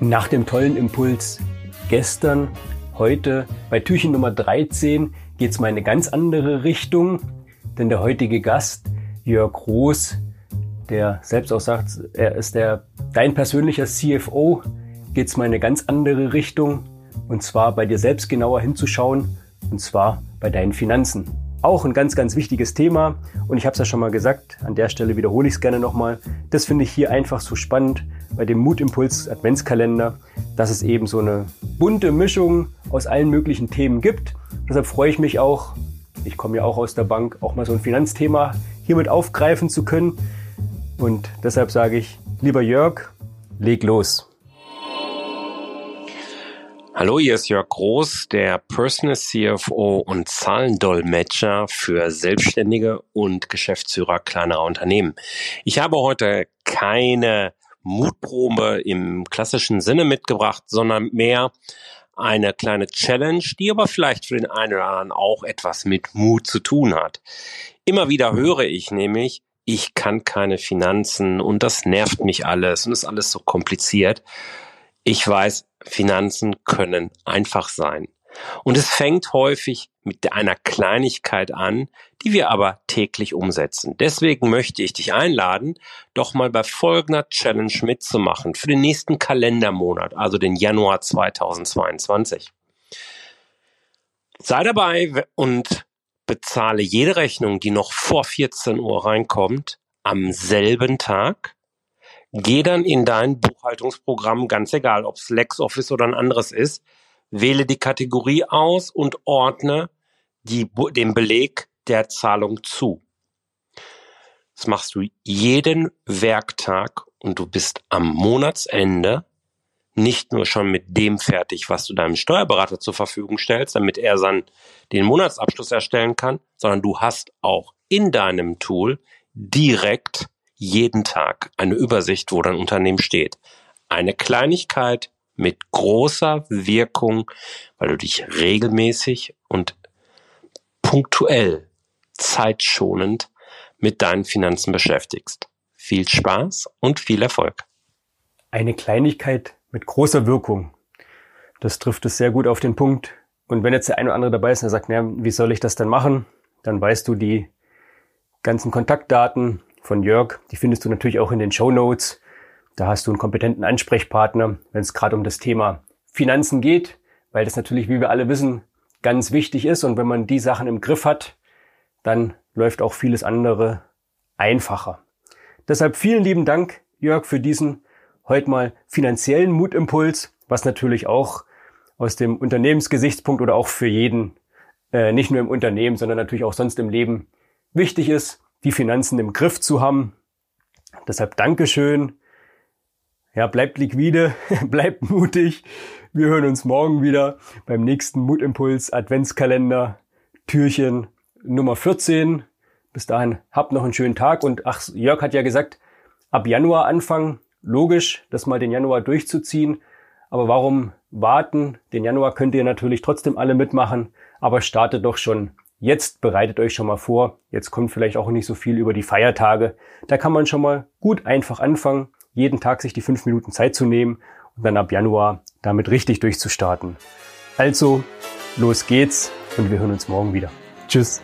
Nach dem tollen Impuls gestern, heute bei Türchen Nummer 13 geht es mal in eine ganz andere Richtung, denn der heutige Gast, Jörg Groß, der selbst auch sagt, er ist der dein persönlicher CFO, geht es mal in eine ganz andere Richtung und zwar bei dir selbst genauer hinzuschauen und zwar bei deinen Finanzen. Auch ein ganz, ganz wichtiges Thema und ich habe es ja schon mal gesagt, an der Stelle wiederhole ich es gerne nochmal. Das finde ich hier einfach so spannend bei dem Mutimpuls Adventskalender, dass es eben so eine bunte Mischung aus allen möglichen Themen gibt. Deshalb freue ich mich auch, ich komme ja auch aus der Bank, auch mal so ein Finanzthema hiermit aufgreifen zu können. Und deshalb sage ich, lieber Jörg, leg los. Hallo, hier ist Jörg Groß, der Personal CFO und Zahlendolmetscher für Selbstständige und Geschäftsführer kleinerer Unternehmen. Ich habe heute keine Mutprobe im klassischen Sinne mitgebracht, sondern mehr eine kleine Challenge, die aber vielleicht für den einen oder anderen auch etwas mit Mut zu tun hat. Immer wieder höre ich nämlich, ich kann keine Finanzen und das nervt mich alles und ist alles so kompliziert. Ich weiß, Finanzen können einfach sein. Und es fängt häufig mit einer Kleinigkeit an, die wir aber täglich umsetzen. Deswegen möchte ich dich einladen, doch mal bei folgender Challenge mitzumachen für den nächsten Kalendermonat, also den Januar 2022. Sei dabei und bezahle jede Rechnung, die noch vor 14 Uhr reinkommt, am selben Tag Geh dann in dein Buchhaltungsprogramm, ganz egal, ob es LexOffice oder ein anderes ist, wähle die Kategorie aus und ordne die, den Beleg der Zahlung zu. Das machst du jeden Werktag und du bist am Monatsende nicht nur schon mit dem fertig, was du deinem Steuerberater zur Verfügung stellst, damit er dann den Monatsabschluss erstellen kann, sondern du hast auch in deinem Tool direkt jeden Tag eine Übersicht, wo dein Unternehmen steht. Eine Kleinigkeit mit großer Wirkung, weil du dich regelmäßig und punktuell, zeitschonend mit deinen Finanzen beschäftigst. Viel Spaß und viel Erfolg. Eine Kleinigkeit mit großer Wirkung. Das trifft es sehr gut auf den Punkt. Und wenn jetzt der eine oder andere dabei ist und er sagt, naja, wie soll ich das denn machen? Dann weißt du die ganzen Kontaktdaten, von Jörg. Die findest du natürlich auch in den Show Notes. Da hast du einen kompetenten Ansprechpartner, wenn es gerade um das Thema Finanzen geht, weil das natürlich, wie wir alle wissen, ganz wichtig ist. Und wenn man die Sachen im Griff hat, dann läuft auch vieles andere einfacher. Deshalb vielen lieben Dank, Jörg, für diesen heute mal finanziellen Mutimpuls, was natürlich auch aus dem Unternehmensgesichtspunkt oder auch für jeden, äh, nicht nur im Unternehmen, sondern natürlich auch sonst im Leben wichtig ist die Finanzen im Griff zu haben. Deshalb Dankeschön. Ja, bleibt liquide, bleibt mutig. Wir hören uns morgen wieder beim nächsten Mutimpuls Adventskalender Türchen Nummer 14. Bis dahin habt noch einen schönen Tag und ach, Jörg hat ja gesagt, ab Januar anfangen. Logisch, das mal den Januar durchzuziehen. Aber warum warten? Den Januar könnt ihr natürlich trotzdem alle mitmachen, aber startet doch schon Jetzt bereitet euch schon mal vor. Jetzt kommt vielleicht auch nicht so viel über die Feiertage. Da kann man schon mal gut einfach anfangen, jeden Tag sich die fünf Minuten Zeit zu nehmen und dann ab Januar damit richtig durchzustarten. Also, los geht's und wir hören uns morgen wieder. Tschüss.